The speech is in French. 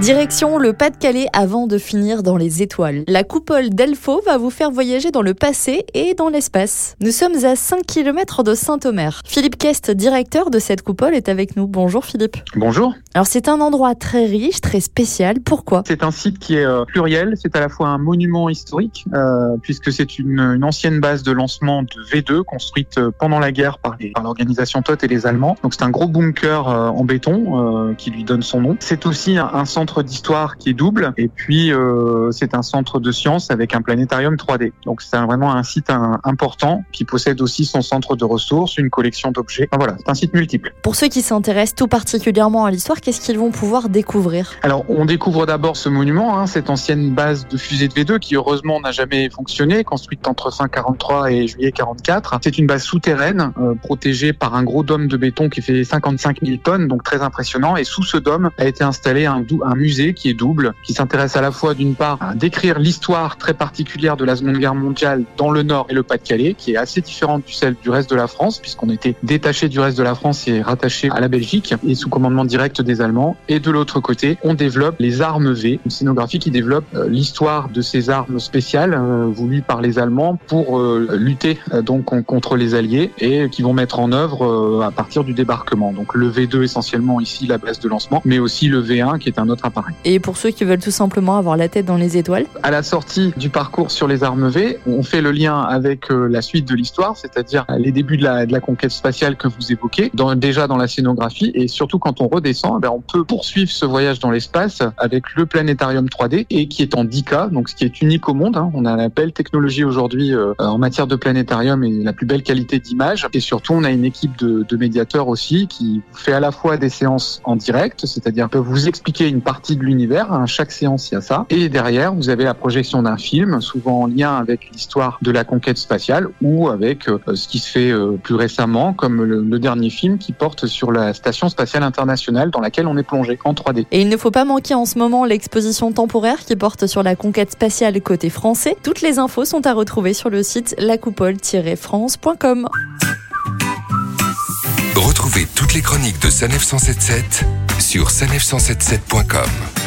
Direction le Pas-de-Calais avant de finir dans les étoiles. La coupole d'Elfo va vous faire voyager dans le passé et dans l'espace. Nous sommes à 5 km de Saint-Omer. Philippe Kest, directeur de cette coupole, est avec nous. Bonjour Philippe. Bonjour. Alors c'est un endroit très riche, très spécial. Pourquoi? C'est un site qui est euh, pluriel. C'est à la fois un monument historique, euh, puisque c'est une, une, ancienne base de lancement de V2 construite euh, pendant la guerre par l'organisation TOT et les Allemands. Donc c'est un gros bunker euh, en béton qui lui donne son nom. C'est aussi un, un centre d'histoire qui est double et puis euh, c'est un centre de sciences avec un planétarium 3D. Donc c'est vraiment un site un, important qui possède aussi son centre de ressources, une collection d'objets. Enfin, voilà, c'est un site multiple. Pour ceux qui s'intéressent tout particulièrement à l'histoire, qu'est-ce qu'ils vont pouvoir découvrir? Alors on découvre d'abord ce monument, hein, cette ancienne base de fusée de V2 qui heureusement n'a jamais fonctionné, construite entre fin 43 et juillet 44. C'est une base souterraine euh, protégée par un gros dôme de béton qui fait 55 000 tonnes, donc très impressionnant. Et sous ce dôme a été installé un, un musée qui est double, qui s'intéresse à la fois d'une part à décrire l'histoire très particulière de la Seconde Guerre mondiale dans le Nord et le Pas-de-Calais, qui est assez différente du celle du reste de la France, puisqu'on était détaché du reste de la France et rattaché à la Belgique et sous commandement direct des Allemands. Et de l'autre côté, on développe les armes V, une scénographie qui développe euh, l'histoire de ces armes spéciales euh, voulues par les Allemands pour euh, lutter donc contre les Alliés et qui vont mettre en œuvre à partir du débarquement. Donc le V2 essentiellement ici la base de lancement, mais aussi le V1 qui est un autre appareil. Et pour ceux qui veulent tout simplement avoir la tête dans les étoiles À la sortie du parcours sur les armes V, on fait le lien avec euh, la suite de l'histoire, c'est-à-dire les débuts de la, de la, conquête spatiale que vous évoquez, dans, déjà dans la scénographie, et surtout quand on redescend, ben on peut poursuivre ce voyage dans l'espace avec le planétarium 3D, et qui est en 10K, donc ce qui est unique au monde. Hein. On a la belle technologie aujourd'hui euh, en matière de planétarium et la plus belle qualité d'image, et surtout on a une équipe de, de médiateurs aussi qui fait à la fois des séances en direct, c'est-à-dire peut vous expliquer une partie de l'univers. À chaque séance, il y a ça. Et derrière, vous avez la projection d'un film, souvent en lien avec l'histoire de la conquête spatiale ou avec euh, ce qui se fait euh, plus récemment, comme le, le, dernier film qui porte sur la station spatiale internationale dans laquelle on est plongé en 3D. Et il ne faut pas manquer en ce moment l'exposition temporaire qui porte sur la conquête spatiale côté français. Toutes les infos sont à retrouver sur le site lacoupole-france.com. Retrouvez toutes les chroniques de Sanef 177 sur sanef177.com.